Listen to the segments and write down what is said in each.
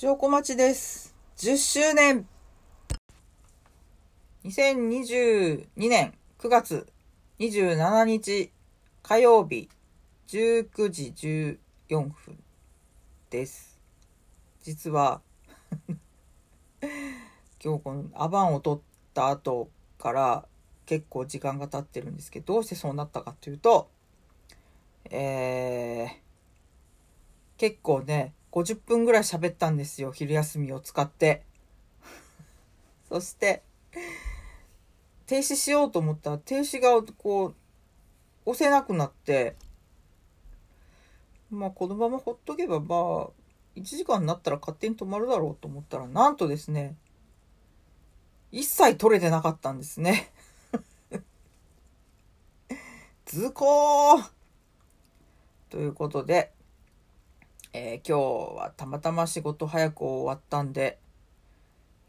証拠待ちです。10周年 !2022 年9月27日火曜日19時14分です。実は 今日このアバンを取った後から結構時間が経ってるんですけど、どうしてそうなったかというと、えー、結構ね、50分ぐらい喋ったんですよ。昼休みを使って。そして、停止しようと思ったら、停止がこう、押せなくなって、まあ、このままほっとけば、まあ、1時間になったら勝手に止まるだろうと思ったら、なんとですね、一切取れてなかったんですね。図工ということで、えー今日はたまたま仕事早く終わったんで、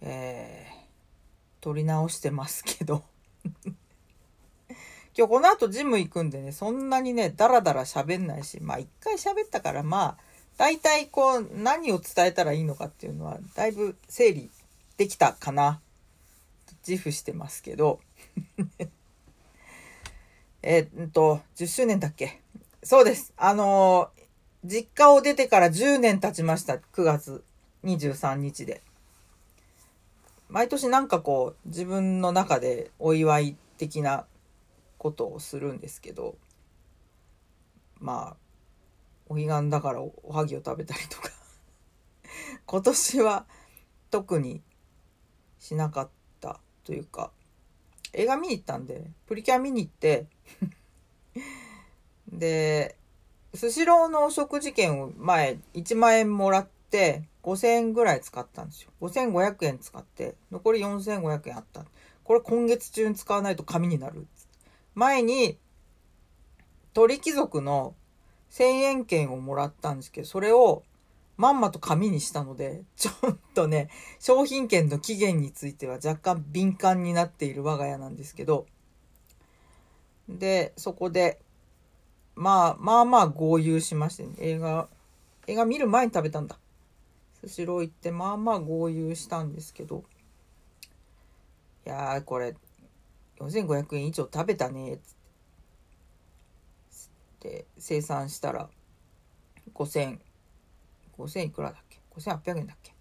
えー撮り直してますけど。今日この後ジム行くんでね、そんなにね、ダラダラ喋んないし、まあ一回喋ったからまあ、大体こう、何を伝えたらいいのかっていうのは、だいぶ整理できたかな。自負してますけど。えっと、10周年だっけ？そうです。あの実家を出てから10年経ちました。9月23日で。毎年なんかこう、自分の中でお祝い的なことをするんですけど、まあ、お彼岸だからおおはぎを食べたりとか。今年は特にしなかったというか、映画見に行ったんで、プリキュア見に行って、で、スシローのお食事券を前1万円もらって5000円ぐらい使ったんですよ。5500円使って残り4500円あった。これ今月中に使わないと紙になる。前に鳥貴族の1000円券をもらったんですけど、それをまんまと紙にしたので、ちょっとね、商品券の期限については若干敏感になっている我が家なんですけど、で、そこで、まあ、まあまあ合流しまして、ね、映画、映画見る前に食べたんだ。スシロー行って、まあまあ合流したんですけど、いやー、これ、4500円以上食べたね、つって、生産したら、5000、5000いくらだっけ ?5800 円だっけ？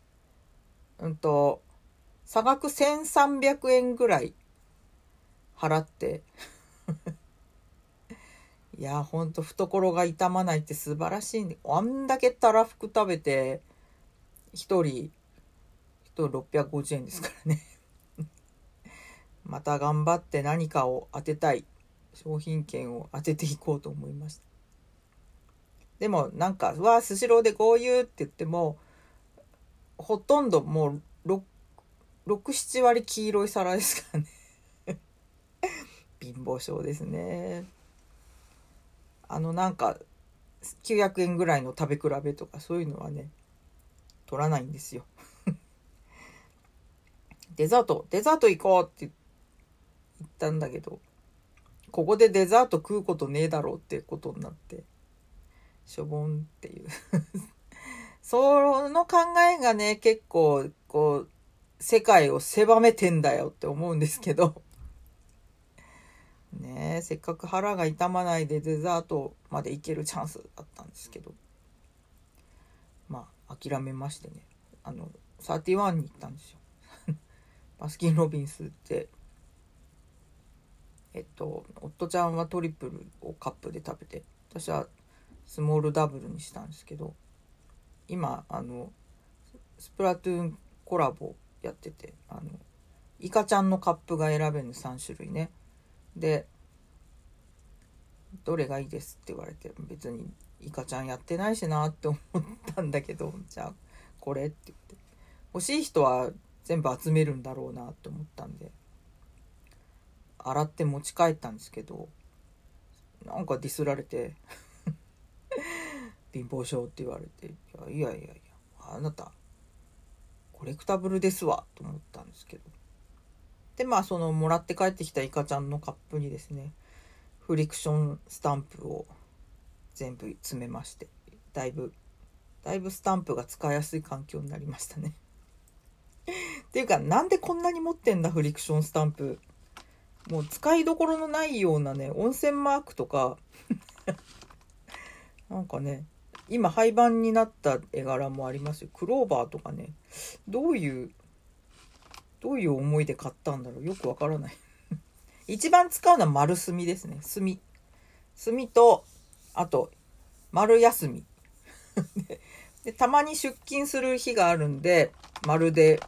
うんと、差額1300円ぐらい払って、いや、ほんと懐が痛まないって素晴らしいね。あんだけたらふく食べて、一人、一人650円ですからね。また頑張って何かを当てたい。商品券を当てていこうと思いました。でもなんか、うわ、スシローで豪遊って言っても、ほとんどもう6、6、7割黄色い皿ですからね。貧乏症ですね。あのなんか900円ぐらいの食べ比べとかそういうのはね取らないんですよ。デザートデザート行こうって言ったんだけどここでデザート食うことねえだろうってことになってしょぼんっていう。その考えがね結構こう世界を狭めてんだよって思うんですけど。ねせっかく腹が痛まないでデザートまで行けるチャンスだったんですけど。まあ諦めましてね。あの31に行ったんですよ。バスキン・ロビンスってえっと夫ちゃんはトリプルをカップで食べて私はスモールダブルにしたんですけど今あのスプラトゥーンコラボやっててあのイカちゃんのカップが選べる3種類ね。で「どれがいいです」って言われて別にイカちゃんやってないしなって思ったんだけど じゃあこれって言って。欲しい人は全部集めるんだろうなって思ったんで。洗って持ち帰ったんですけどなんかディスられて 貧乏症って言われていやいやいやいやあなたコレクタブルですわと思ったんですけど。でまあそのもらって帰ってきたイカちゃんのカップにですねフリクションスタンプを全部詰めましてだいぶだいぶスタンプが使いやすい環境になりましたね。っていうか、なんでこんなに持ってんだ、フリクションスタンプ。もう使いどころのないようなね、温泉マークとか なんかね、今廃盤になった絵柄もありますよ。クローバーとかね、どういう、どういう思いで買ったんだろう？よくわからない 一番使うのは丸墨ですね。墨。墨と、あと、丸休み。でたまに出勤する日があるんで、丸で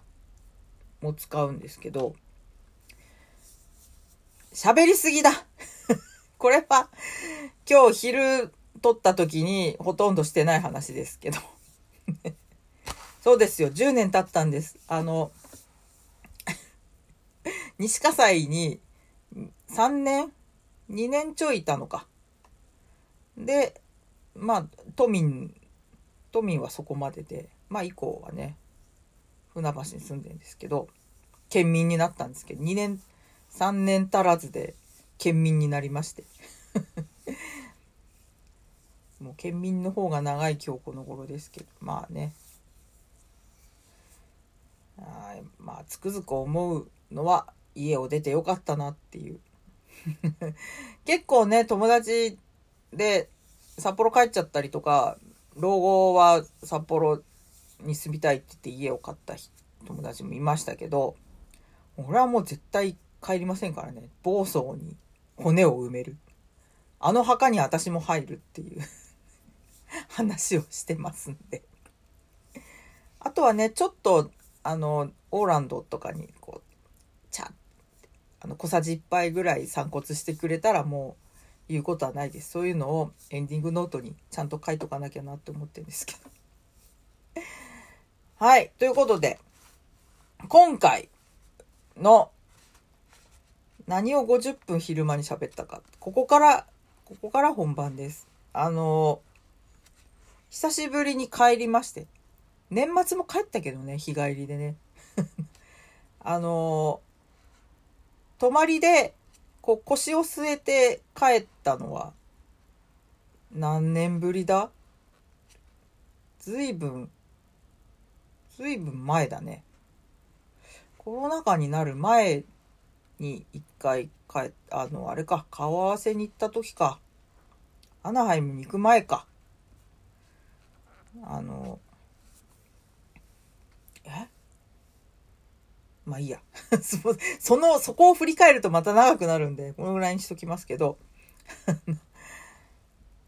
も使うんですけど、喋りすぎだ これは、今日昼撮った時にほとんどしてない話ですけどそうですよ、10年経ったんです。あの、西葛西に3年 ?2 年ちょいいたのか。で、まあ、都民、都民はそこまでで、まあ以降はね、船橋に住んでるんですけど、県民になったんですけど、2年、3年足らずで県民になりまして。もう県民の方が長い今日この頃ですけど、まあね。あまあ、つくづく思うのは、家を出てよかったなっていう。結構ね、友達で札幌帰っちゃったりとか、老後は札幌に住みたいって言って家を買った友達もいましたけど、俺はもう絶対帰りませんからね。暴走に骨を埋める。あの墓に私も入るっていう 話をしてますんで。あとはね、ちょっと、あの、オーランドとかに、こう、あの、小さじ1杯ぐらい散骨してくれたらもう、言うことはないです。そういうのをエンディングノートにちゃんと書いとかなきゃなって思ってるんですけど。はい。ということで、今回の何を50分昼間に喋ったか。ここから、ここから本番です。あの、久しぶりに帰りまして。年末も帰ったけどね、日帰りでね。あの、泊まりでこう腰を据えて帰ったのは何年ぶりだ？ずいぶん、ずいぶん前だね。コロナ禍になる前に一回帰あの、あれか、顔合わせに行った時か。アナハイムに行く前か。あの、まあいいや。その、そこを振り返るとまた長くなるんで、このぐらいにしときますけど。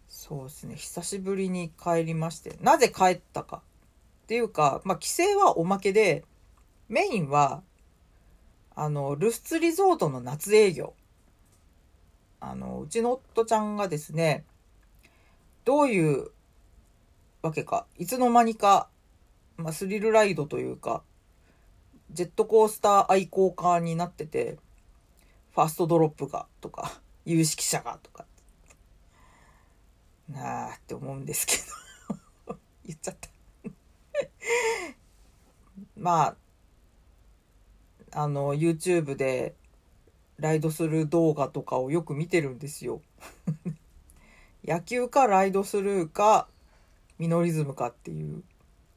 そうですね。久しぶりに帰りまして。なぜ帰ったか。っていうか、まあ帰省はおまけで、メインは、あの、ルスツリゾートの夏営業。あの、うちの夫ちゃんがですね、どういうわけか、いつの間にか、まあ、スリルライドというか、ジェットコースター愛好家になってて、ファーストドロップがとか、有識者がとか、なあって思うんですけど。言っちゃった。まあ、あの、YouTube でライドする動画とかをよく見てるんですよ。野球かライドスルーかミノリズムかっていう、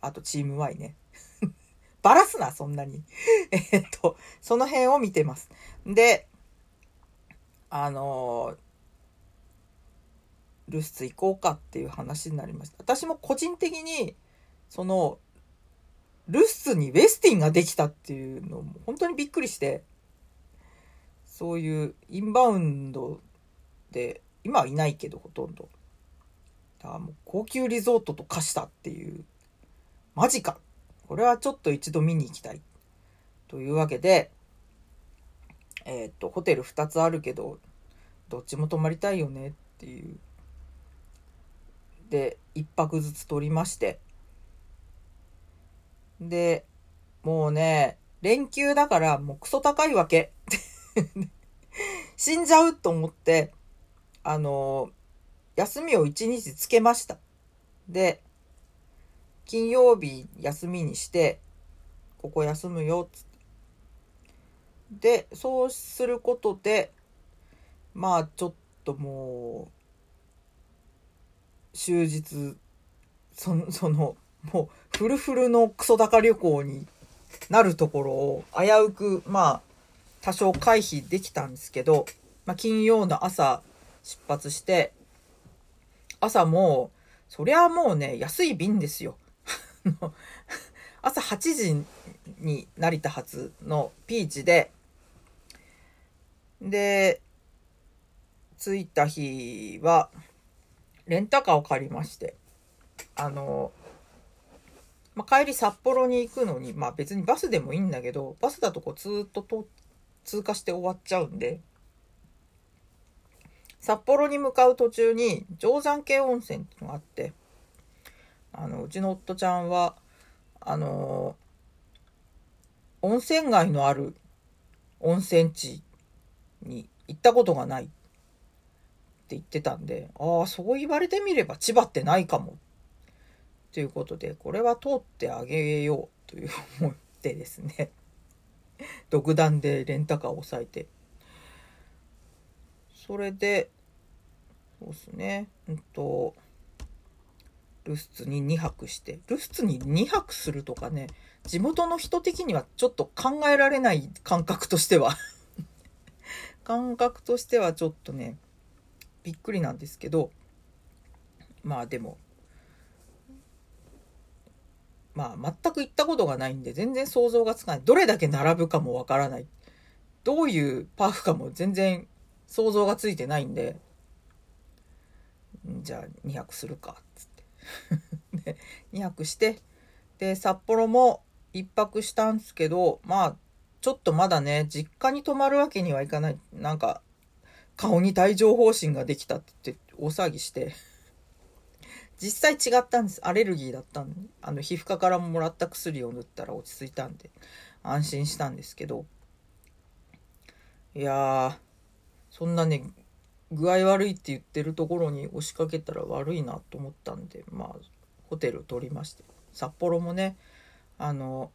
あとチーム Y ね。バラすな、そんなに。えっと、その辺を見てます。で、あのー、スツ行こうかっていう話になりました。私も個人的に、その、ルスツにウェスティンができたっていうのも本当にびっくりして、そういうインバウンドで、今はいないけどほとんど。だからもう高級リゾートと化したっていう、マジかこれはちょっと一度見に行きたい。というわけで、えっ、と、ホテル2つあるけど、どっちも泊まりたいよねっていう。で、1泊ずつ取りまして。で、もうね、連休だからもうクソ高いわけ。死んじゃうと思って、あの、休みを1日つけました。で、金曜日休みにして、ここ休むよ、つって。で、そうすることで、まあちょっともう、終日、その そのもうフルフルのクソ高旅行になるところを危うくまあ多少回避できたんですけど、まあ、金曜の朝出発して朝もそりゃもうね安い便ですよ 朝8時に成田発のピーチでで着いた日はレンタカーを借りましてあのまあ、帰り札幌に行くのに、まあ別にバスでもいいんだけど、バスだとこうずっとと通過して終わっちゃうんで、札幌に向かう途中に定山渓温泉っていうのがあって、あの、うちの夫ちゃんは、あの温泉街のある温泉地に行ったことがないって言ってたんで、ああ、そう言われてみれば千葉ってないかもということで、これは通ってあげようという思ってですね、独断でレンタカーを抑えて。それで、そうですね、うんと、ルスツに2泊して、ルスツに2泊するとかね、地元の人的にはちょっと考えられない感覚としては 感覚としてはちょっとね、びっくりなんですけど、まあでも、まあ、全く行ったことがないんで、全然想像がつかない。どれだけ並ぶかもわからない。どういうパークかも全然想像がついてないんで、じゃあ2泊するか、つって。で、2泊して、で、札幌も1泊したんですけど、まあ、ちょっとまだね、実家に泊まるわけにはいかない。なんか、顔に帯状疱疹ができたって大騒ぎして。実際違ったんです。アレルギーだったんで、あの、皮膚科からもらった薬を塗ったら落ち着いたんで、安心したんですけど、いやー、そんなね、具合悪いって言ってるところに押しかけたら悪いなと思ったんで、まあ、ホテル取りまして、札幌もね、あの、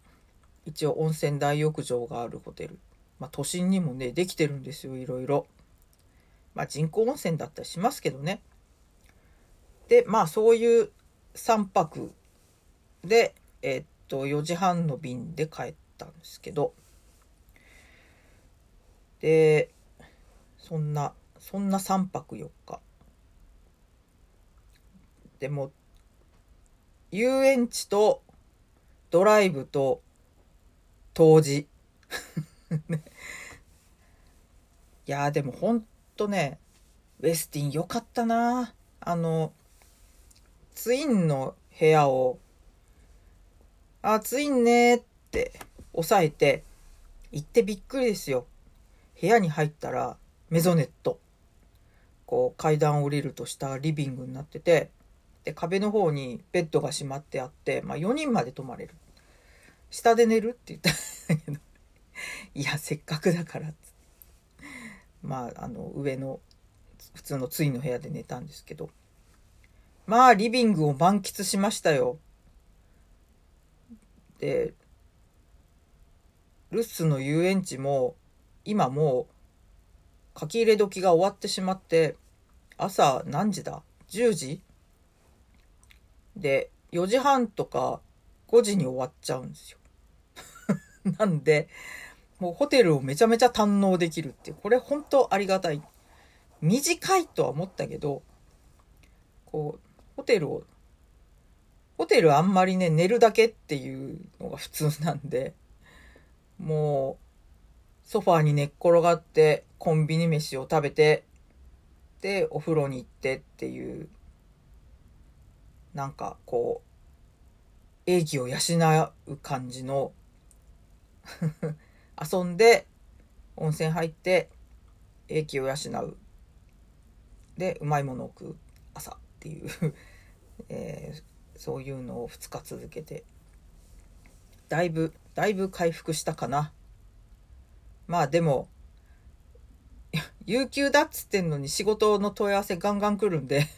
一応温泉大浴場があるホテル。まあ、都心にもね、できてるんですよ、いろいろ。まあ、人工温泉だったりしますけどね。で、まあそういう3泊で、えっと、4時半の便で帰ったんですけど、で、そんな、そんな3泊4日。でも、遊園地とドライブと当時。いやでもほんとね、ウェスティン良かったなあの、ツインの部屋を、あ、ツインねって押さえて、行ってびっくりですよ。部屋に入ったらメゾネット。こう階段を降りるとしたリビングになってて、で、壁の方にベッドが閉まってあって、まあ4人まで泊まれる。下で寝るって言ったんだけど、いや、せっかくだからまあ、あの、上の普通のツインの部屋で寝たんですけど、まあ、リビングを満喫しましたよ。で、ルッスの遊園地も、今もう、書き入れ時が終わってしまって、朝何時だ ?10 時？で、4時半とか5時に終わっちゃうんですよ。なんで、もうホテルをめちゃめちゃ堪能できるっていう、これ本当ありがたい。短いとは思ったけど、こう、ホテルを、ホテルあんまりね、寝るだけっていうのが普通なんで、もう、ソファーに寝っ転がって、コンビニ飯を食べて、で、お風呂に行ってっていう、なんかこう、英気を養う感じの 遊んで、温泉入って、英気を養う。で、うまいものを食う。朝っていう。えー、そういうのを2日続けて。だいぶだいぶ回復したかな。まあでも有給だっつってんのに仕事の問い合わせガンガン来るんで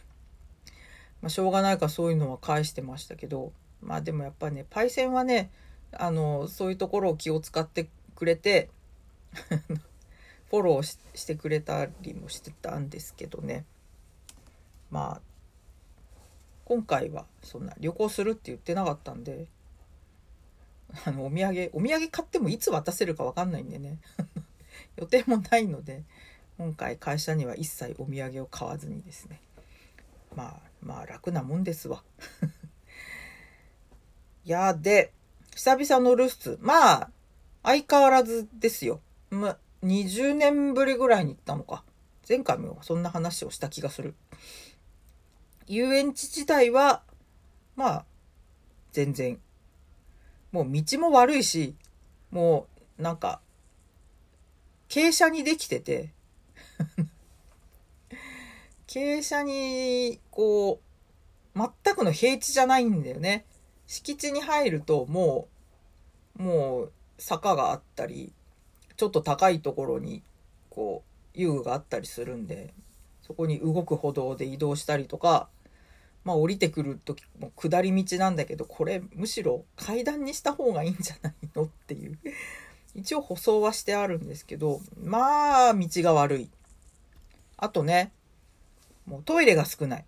まあしょうがないかそういうのは返してましたけどまあでもやっぱねパイセンはねあのそういうところを気を使ってくれて フォローしてくれたりもしてたんですけどね。まあ今回はそんな旅行するって言ってなかったんであのお土産お土産買ってもいつ渡せるか分かんないんでね。予定もないので今回会社には一切お土産を買わずにですね。まあまあ楽なもんですわ。いやで久々の留守まあ相変わらずですよ、ま、20年ぶりぐらいに行ったのか。前回もそんな話をした気がする。遊園地自体はまあ全然もう道も悪いしもうなんか傾斜にできてて 傾斜にこう全くの平地じゃないんだよね。敷地に入るともうもう坂があったりちょっと高いところにこう遊具があったりするんでそこに動く歩道で移動したりとかまあ降りてくる時も下り道なんだけどこれむしろ階段にした方がいいんじゃないのっていう。一応舗装はしてあるんですけどまあ道が悪い。あとねもうトイレが少ない。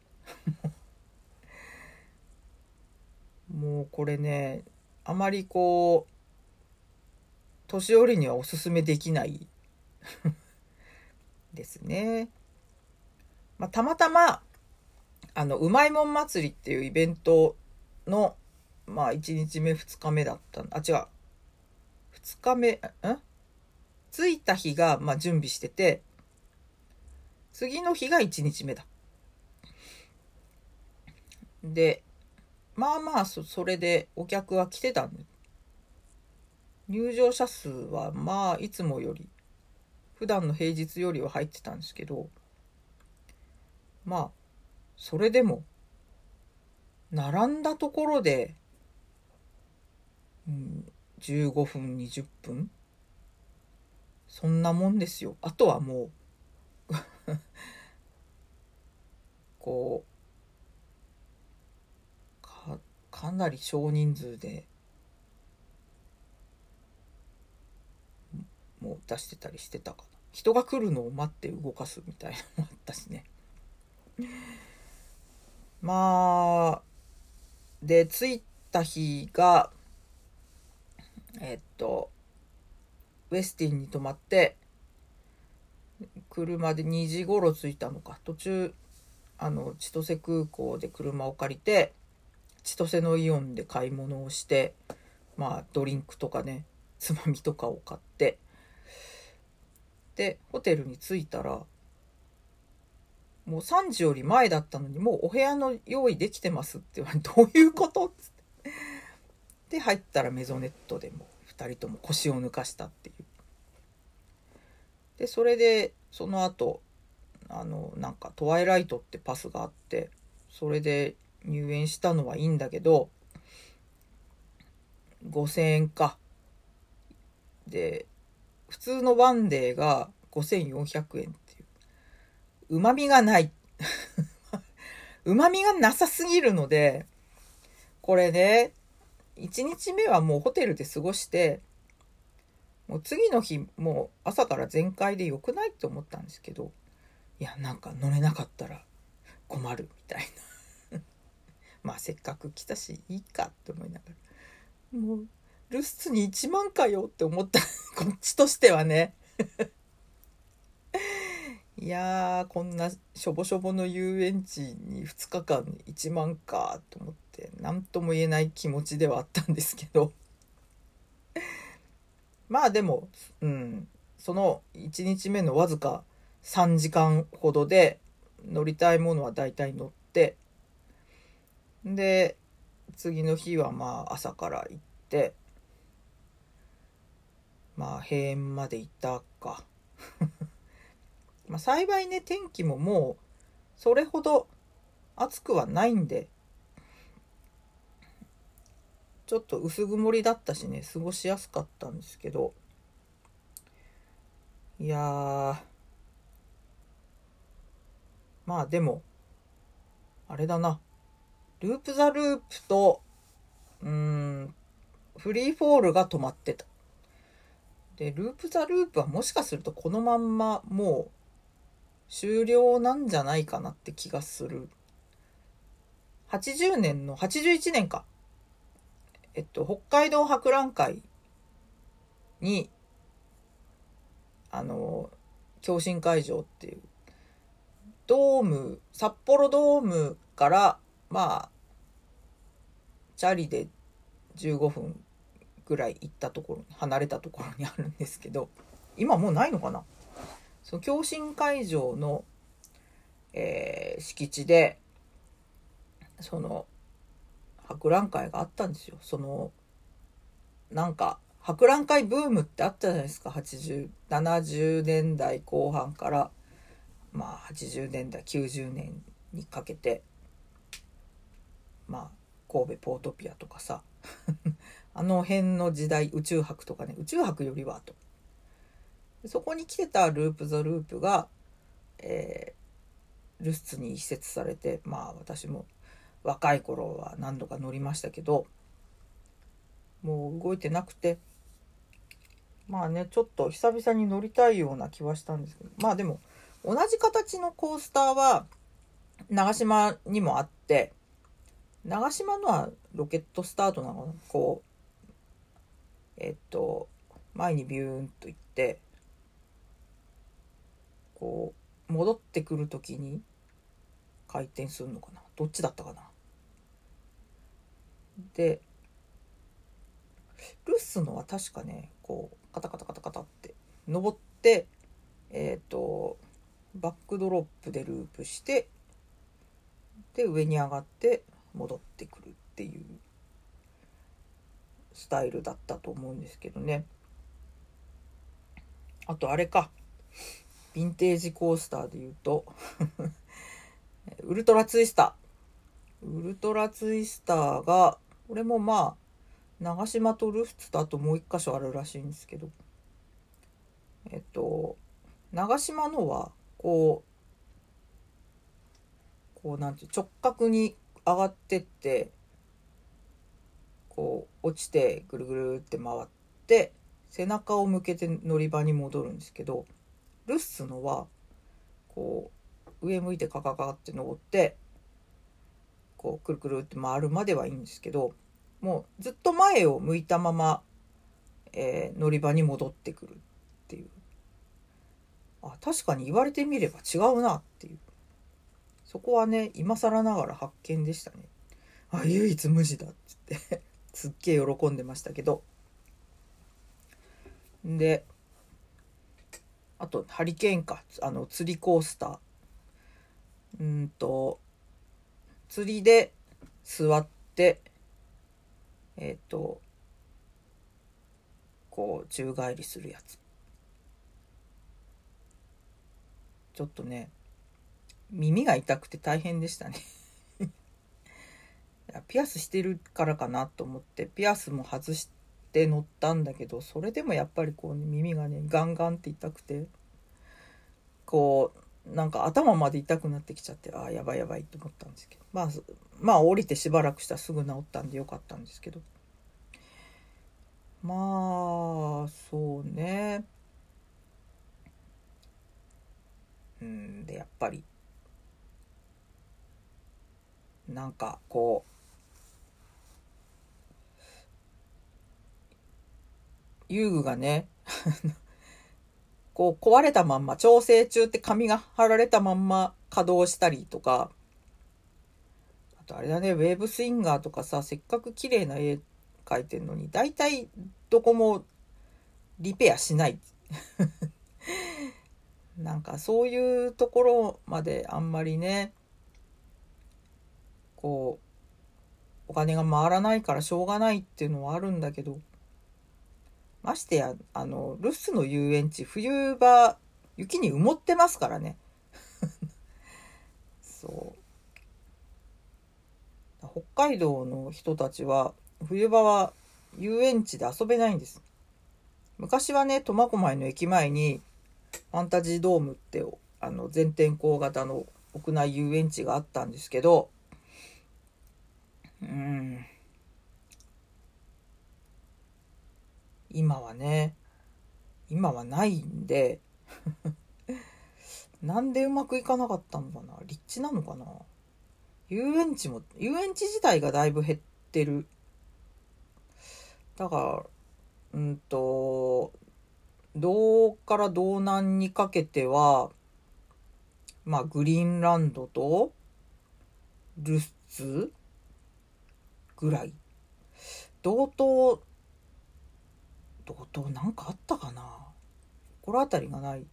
もうこれねあまりこう年寄りにはおすすめできない。ですね。まあ、たまたまあのうまいもん祭りっていうイベントのまあ1日目2日目だったあ違う。2日目ん？着いた日がまあ準備してて次の日が1日目だ。でまあまあそそれでお客は来てたんで入場者数はまあいつもより普段の平日よりは入ってたんですけどまあそれでも並んだところで、うん、15分20分そんなもんですよ。あとはもう こうかかなり少人数でもう出してたりしてたかな。人が来るのを待って動かすみたいなのもあったしね。まあで着いた日がえっとウェスティンに泊まって車で2時頃着いたのか。途中あの千歳空港で車を借りて千歳のイオンで買い物をしてまあドリンクとかねつまみとかを買ってでホテルに着いたらもう3時より前だったのにもうお部屋の用意できてますって言われてどういうことって。で入ったらメゾネットでも2人とも腰を抜かしたっていう。でそれでその後あのなんかトワイライトってパスがあってそれで入園したのはいいんだけど5,000円か。で普通のワンデーが5400円。っ。旨味がない。旨味がなさすぎるので、これね、1日目はもうホテルで過ごして、もう次の日、もう朝から全開で良くないって思ったんですけど、いや、なんか乗れなかったら困るみたいな。まあせっかく来たし、いいかって思いながら。もう留守に1万かよって思った こっちとしてはねいやーこんなしょぼしょぼの遊園地に2日間1万かと思って何とも言えない気持ちではあったんですけど。まあでもうん。その1日目のわずか3時間ほどで乗りたいものは大体乗ってで次の日はまあ朝から行ってまあ閉園まで行ったか。まあ幸いね天気ももうそれほど暑くはないんでちょっと薄曇りだったしね過ごしやすかったんですけど。いやまあでもあれだな。ループ・ザ・ループとうんフリーフォールが止まってた。で、ループザループはもしかするとこのまんまもう終了なんじゃないかなって気がする。80年の81年かえっと北海道博覧会にあの共振会場っていうドーム札幌ドームからまあチャリで15分ぐらい行ったところ離れたところにあるんですけど今もうないのかな？その共振会場の、えー、敷地でその博覧会があったんですよ。そのなんか博覧会ブームってあったじゃないですか。8070年代後半からまあ80年代90年にかけて。まあ神戸ポートピアとかさ。あの辺の時代宇宙博とかね宇宙博よりはと。そこに来てたループ・ザ・ループが、えー、留守ツに移設されてまあ私も若い頃は何度か乗りましたけどもう動いてなくてまあねちょっと久々に乗りたいような気はしたんですけどまあでも同じ形のコースターは長島にもあって長島のはロケットスタートなのこうえっと前にビューンと行ってこう戻ってくる時に回転するのかな？どっちだったかな？でルッスのは確かねこうカタカタカタカタって登ってえっ、ー、とバックドロップでループしてで上に上がって戻ってくるっていうスタイルだったと思うんですけどね。あとあれか。ヴィンテージコースターで言うと ウルトラツイスター。ウルトラツイスターがこれもまあ長島とルフツとあともう一箇所あるらしいんですけどえっと長島のはこうこうなんて直角に上がってってこう落ちてぐるぐるって回って背中を向けて乗り場に戻るんですけどルッスのはこう上向いてカカカって登ってこうくるくるって回るまではいいんですけどもうずっと前を向いたまま、えー、乗り場に戻ってくるっていう。あ確かに言われてみれば違うなっていう。そこはね今更ながら発見でしたね。あ唯一無二だっつって。すっげえ喜んでましたけど。であとハリケーンか。あの釣りコースター。うんと釣りで座ってえっ、ー、とこう宙返りするやつ。ちょっとね耳が痛くて大変でしたね。ピアスしてるからかなと思ってピアスも外して乗ったんだけどそれでもやっぱりこう、耳がねガンガンって痛くてこうなんか頭まで痛くなってきちゃってああやばいやばいと思ったんですけど。まあまあ降りてしばらくしたらすぐ治ったんでよかったんですけど。まあそうね。うんでやっぱりなんかこう遊具がね こう壊れたまんま調整中って紙が貼られたまんま稼働したりとかあとあれだねウェーブスインガーとかさせっかく綺麗な絵描いてんのに大体どこもリペアしない。なんかそういうところまであんまりねこうお金が回らないからしょうがないっていうのはあるんだけどましてやあの留守の遊園地冬場雪に埋もってますからね。そう。北海道の人たちは冬場は遊園地で遊べないんです。昔はね苫小牧の駅前にファンタジードームってあの全天候型の屋内遊園地があったんですけどうん。今はね今はないんで なんでうまくいかなかったのかな立地なのかな遊園地も、遊園地自体がだいぶ減ってる。だから、うんと、道から道南にかけては、まあ、グリーンランドと、ルスツぐらい。道東、道東なんかあったかな？心当たりがない。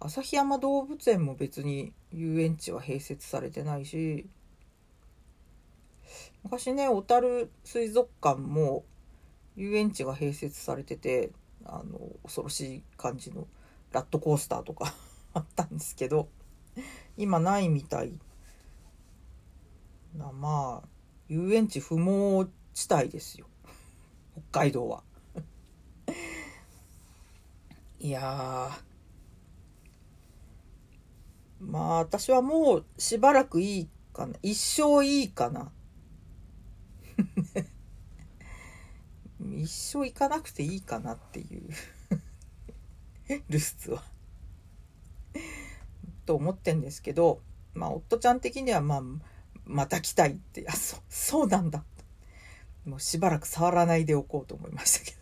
旭山動物園も別に遊園地は併設されてないし、昔ね、小樽水族館も遊園地が併設されてて、あの、恐ろしい感じのラットコースターとか あったんですけど、今ないみたい。なまあ、遊園地不毛地帯ですよ。北海道は。いやまあ私はもうしばらくいいかな。一生いいかな。一生行かなくていいかなっていう ルスツはと思ってんですけど、まあ夫ちゃん的にはまあ、また来たいって、あ、そう、そうなんだ。もうしばらく触らないでおこうと思いましたけど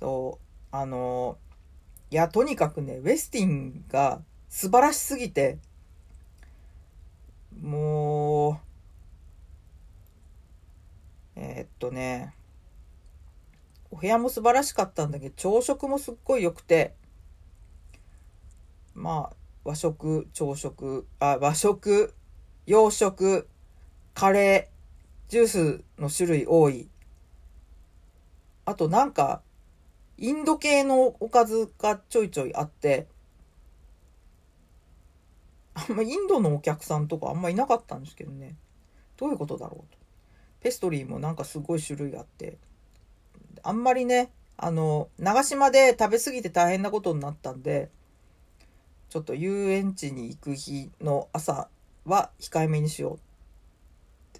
そう、あの、いや、とにかくね、ウェスティンが素晴らしすぎて、もう、えー、っとね、お部屋も素晴らしかったんだけど、朝食もすっごい良くて、まあ、和食、朝食、あ、和食、洋食、カレー、ジュースの種類多い。あとなんか、インド系のおかずがちょいちょいあって、あんまインドのお客さんとかあんまいなかったんですけどね。どういうことだろうと。ペストリーもなんかすごい種類あって。あんまりね、あの、長島で食べ過ぎて大変なことになったんで、ちょっと遊園地に行く日の朝は控えめにしよ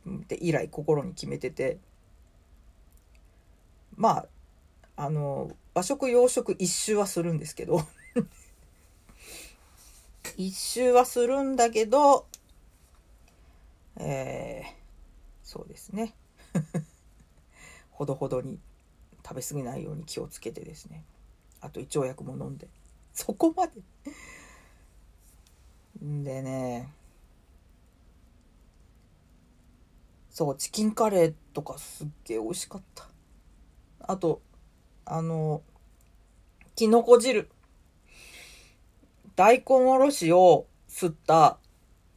うって以来心に決めてて、まあ、あの、和食洋食一周はするんですけど。一周はするんだけど、えー、そうですね。ほどほどに食べ過ぎないように気をつけてですね。あと胃腸薬も飲んで。そこまで。でねそうチキンカレーとかすっげえ美味しかった。あとあの、きのこ汁。大根おろしをすった、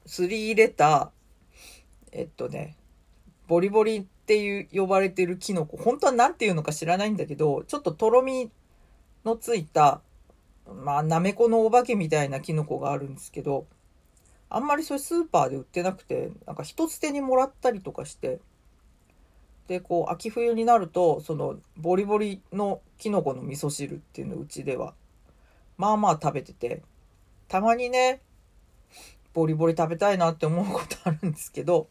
すり入れた、えっとね、ボリボリっていう呼ばれてるキノコ。本当は何て言うのか知らないんだけど、ちょっととろみのついた、まあ、なめこのお化けみたいなキノコがあるんですけど、あんまりそれスーパーで売ってなくて、なんか一つ手にもらったりとかして、でこう秋冬になるとそのボリボリのきのこの味噌汁っていうのうちでは。まあまあ食べてて。たまにねボリボリ食べたいなって思うことあるんですけど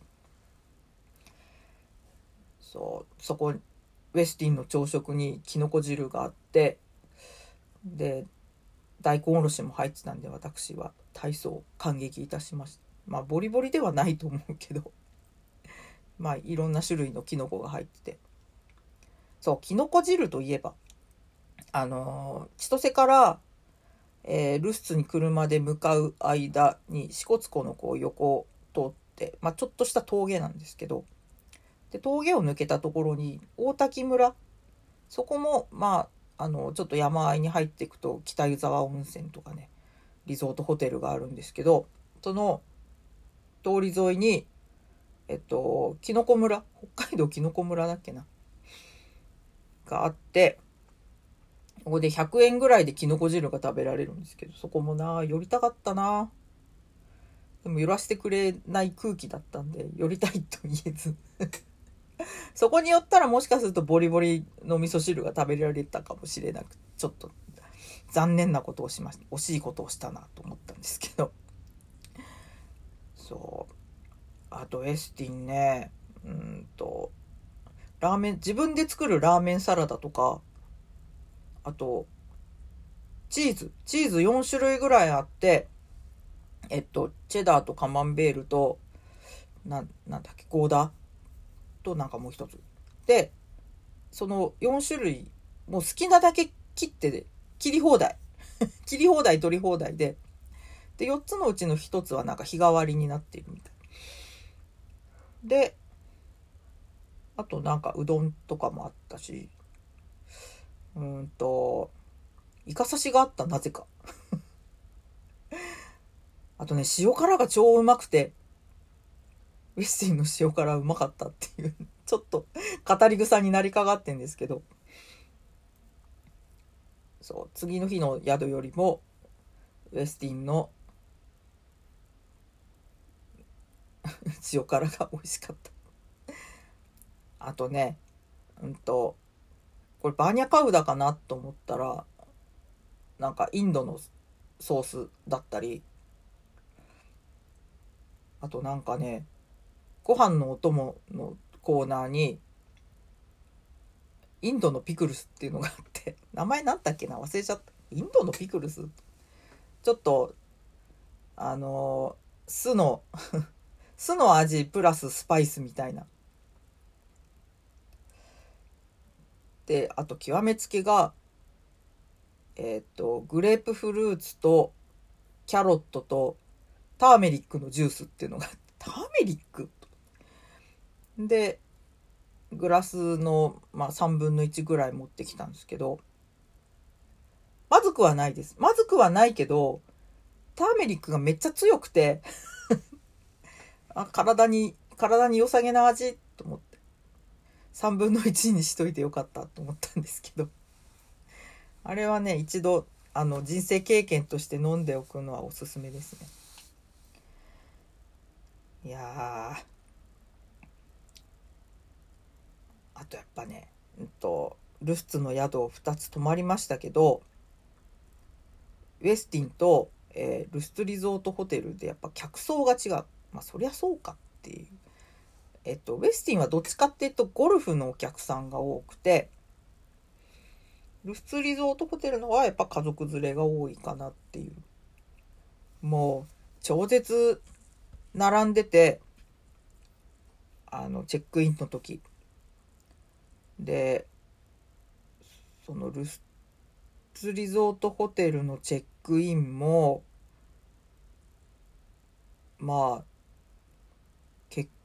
そうそこウェスティンの朝食にきのこ汁があってで大根おろしも入ってたんで私は大層感激いたしました。まあボリボリではないと思うけど。まあいろんな種類のキノコが入ってて。そうキノコ汁といえばあの千歳から、えー、ルスツに車で向かう間に支笏湖のこう横を通って、まあ、ちょっとした峠なんですけどで峠を抜けたところに大滝村。そこもまああのちょっと山あいに入っていくと北湯沢温泉とかねリゾートホテルがあるんですけどその通り沿いにえっと、きのこ村、北海道きのこ村だっけな？があって、ここで100円ぐらいできのこ汁が食べられるんですけど、そこもな、寄りたかったな。でも寄らせてくれない空気だったんで、寄りたいと言えず そこに寄ったらもしかするとボリボリの味噌汁が食べられたかもしれなく、ちょっと残念なことをしました。惜しいことをしたなと思ったんですけど。そう。あとエスティンね、うんと、ラーメン、自分で作るラーメンサラダとか、あと、チーズ。チーズ4種類ぐらいあって、えっと、チェダーとカマンベールと、な、なんだっけ、ゴーダーとなんかもう一つ。で、その4種類、もう好きなだけ切って切り放題。切り放題取り放題で、で、4つのうちの1つはなんか日替わりになっているみたい。で、あとなんかうどんとかもあったし、うんと、イカ刺しがあった、なぜか。あとね、塩辛が超うまくて、ウェスティンの塩辛うまかったっていう、ちょっと語り草になりかかってんですけど、そう、次の日の宿よりも、ウェスティンの塩辛が美味しかった。あとね、うんと、これバーニャカウダかなと思ったら、なんかインドのソースだったり、あとなんかね、ご飯のお供のコーナーに、インドのピクルスっていうのがあって、名前なんだっけな忘れちゃった。インドのピクルス？ちょっと、あの酢の酢の味プラススパイスみたいな。で、あと極めつけが、えっ、と、グレープフルーツとキャロットとターメリックのジュースっていうのが、ターメリック？で、グラスの、まあ、3分の1ぐらい持ってきたんですけど、まずくはないです。まずくはないけど、ターメリックがめっちゃ強くてあ体に、体に良さげな味と思って、3分の1にしといてよかったと思ったんですけど、あれはね、一度、あの、人生経験として飲んでおくのはおすすめですね。いやあとやっぱね、うんと、ルスツの宿を2つ泊まりましたけど、ウェスティンと、えー、ルスツリゾートホテルでやっぱ客層が違う。まあそりゃそうかっていう。えっと、ウェスティンはどっちかっていうとゴルフのお客さんが多くて、ルスツリゾートホテルのはやっぱ家族連れが多いかなっていう。もう、超絶並んでて、あの、チェックインの時。で、そのルスツリゾートホテルのチェックインも、まあ、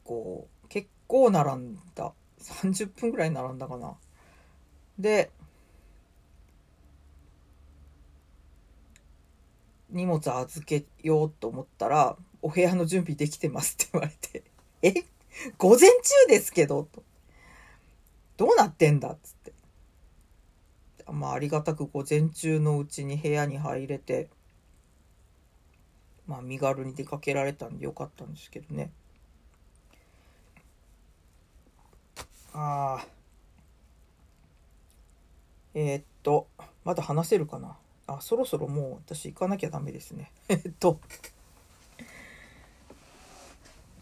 構、結構並んだ。30分ぐらい並んだかな。で、荷物預けようと思ったら、お部屋の準備できてますって言われて、え？午前中ですけど？と。どうなってんだっつって。まあ、ありがたく午前中のうちに部屋に入れて、まあ、身軽に出かけられたんでよかったんですけどね。ああ。えー、っと、まだ話せるかな？あ、そろそろもう私行かなきゃダメですね。えっと。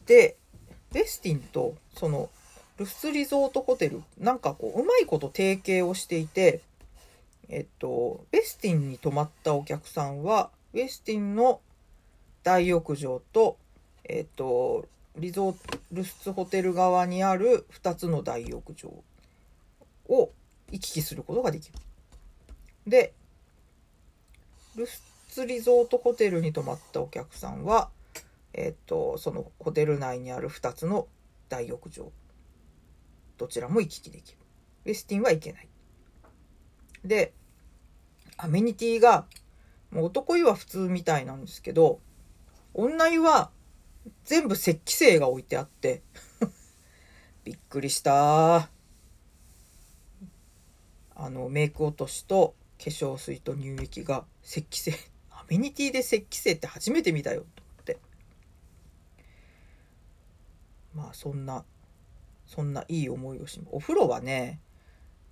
で、ベスティンと、その、ルスリゾートホテル、なんかこう、うまいこと提携をしていて、えっと、ベスティンに泊まったお客さんは、ベスティンの大浴場と、えっと、リゾート、ルスツホテル側にある2つの大浴場を行き来することができる。で、ルスツリゾートホテルに泊まったお客さんは、えっと、そのホテル内にある2つの大浴場、どちらも行き来できる。ウェスティンは行けない。で、アメニティが、もう男湯は普通みたいなんですけど、女湯は全部石器製が置いてあって びっくりしたあの、メイク落としと化粧水と乳液が石器製。アメニティで石器製って初めて見たよ、と思って。まあ、そんな、そんないい思いをし、お風呂はね、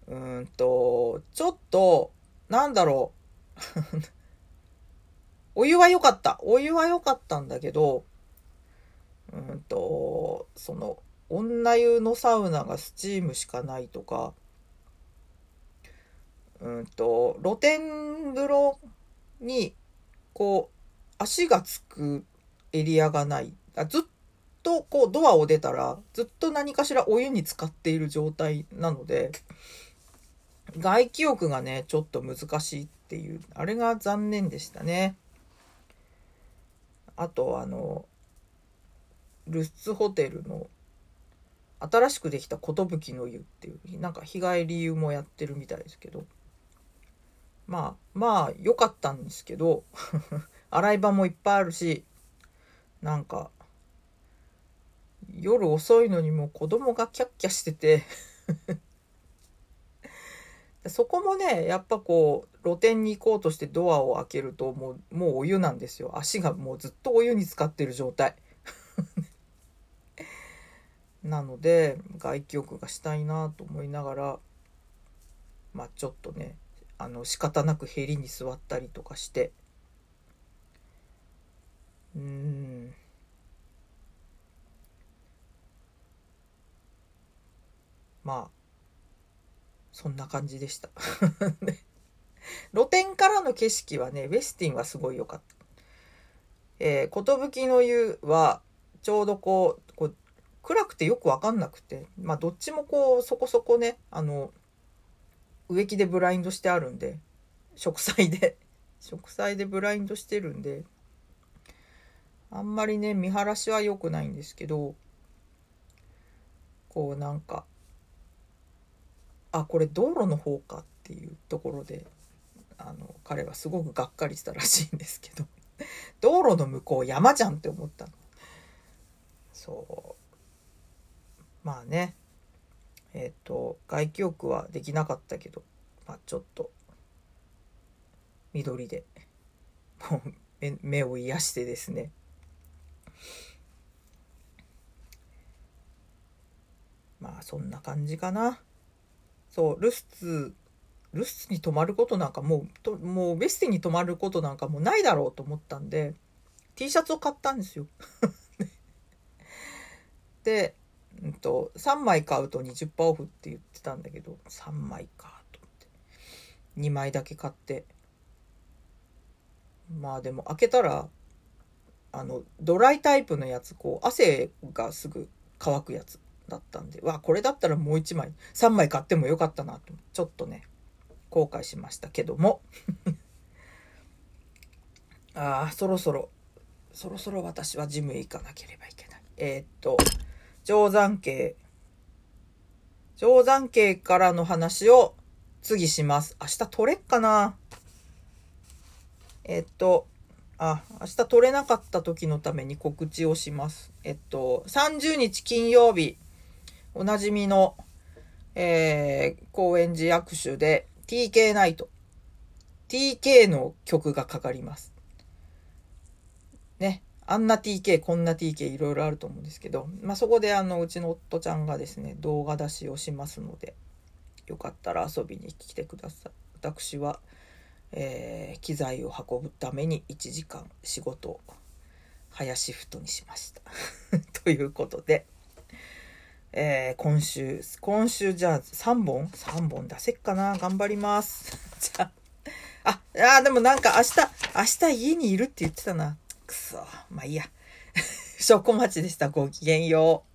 うんと、ちょっと、なんだろう。お湯は良かった。お湯は良かったんだけど、うんと、その、女湯のサウナがスチームしかないとか、うんと、露天風呂に、こう、足がつくエリアがない。あずっとこうドアを出たらずっと何かしらお湯に浸かっている状態なので外気浴がねちょっと難しいっていうあれが残念でしたね。あとあのルッツホテルの新しくできた寿の湯っていうなんか日帰り湯もやってるみたいですけど。まあまあ良かったんですけど 洗い場もいっぱいあるしなんか夜遅いのにも子供がキャッキャしてて そこもねやっぱこう露店に行こうとしてドアを開けるともうもうお湯なんですよ。足がもうずっとお湯に浸かってる状態。なので外気浴がしたいなと思いながらまあちょっとねあの仕方なくへりに座ったりとかして。うん。まあそんな感じでした。露天からの景色はねウェスティンはすごい良かった。えー、寿の湯はちょうどこう暗くてよく分かんなくてまあどっちもこうそこそこねあの植木でブラインドしてあるんで植栽で。植栽でブラインドしてるんであんまりね見晴らしは良くないんですけどこうなんかあこれ道路の方かっていうところであの彼はすごくがっかりしたらしいんですけど 道路の向こう山じゃんって思ったの。そう。まあねえっ、ー、と外気浴はできなかったけど、まあ、ちょっと緑でもう目を癒してですねまあそんな感じかな。そう、ルスツ、ルスツに泊まることなんかもう、ともうベスティに泊まることなんかもうないだろうと思ったんで、T シャツを買ったんですよ。で、うんと、3枚買うと20%オフって言ってたんだけど、3枚かと思って。2枚だけ買って。まあでも開けたら、あの、ドライタイプのやつ、こう、汗がすぐ乾くやつだったんで、わ、これだったらもう1枚、3枚買ってもよかったなと、ちょっとね、後悔しましたけども。ああ、そろそろ、そろそろ私はジムへ行かなければいけない。えー、っと、定山系。定山系からの話を次します。明日取れっかな？え、っと、あ、明日取れなかった時のために告知をします。えっと、30日金曜日、おなじみの、えー、高円寺握手で TK ナイト。TK の曲がかかります。あんな TK、こんな TK いろいろあると思うんですけど、まあ、そこであの、うちの夫ちゃんがですね、動画出しをしますので、よかったら遊びに来てください。私は、えー、機材を運ぶために1時間仕事を早シフトにしました。ということで、えー、今週、今週じゃあ3本 ?3 本出せっかな頑張ります。じゃあ、あ、あでもなんか明日、明日家にいるって言ってたな。くそ、まあいいや。証拠待ちでした。ごきげんよう。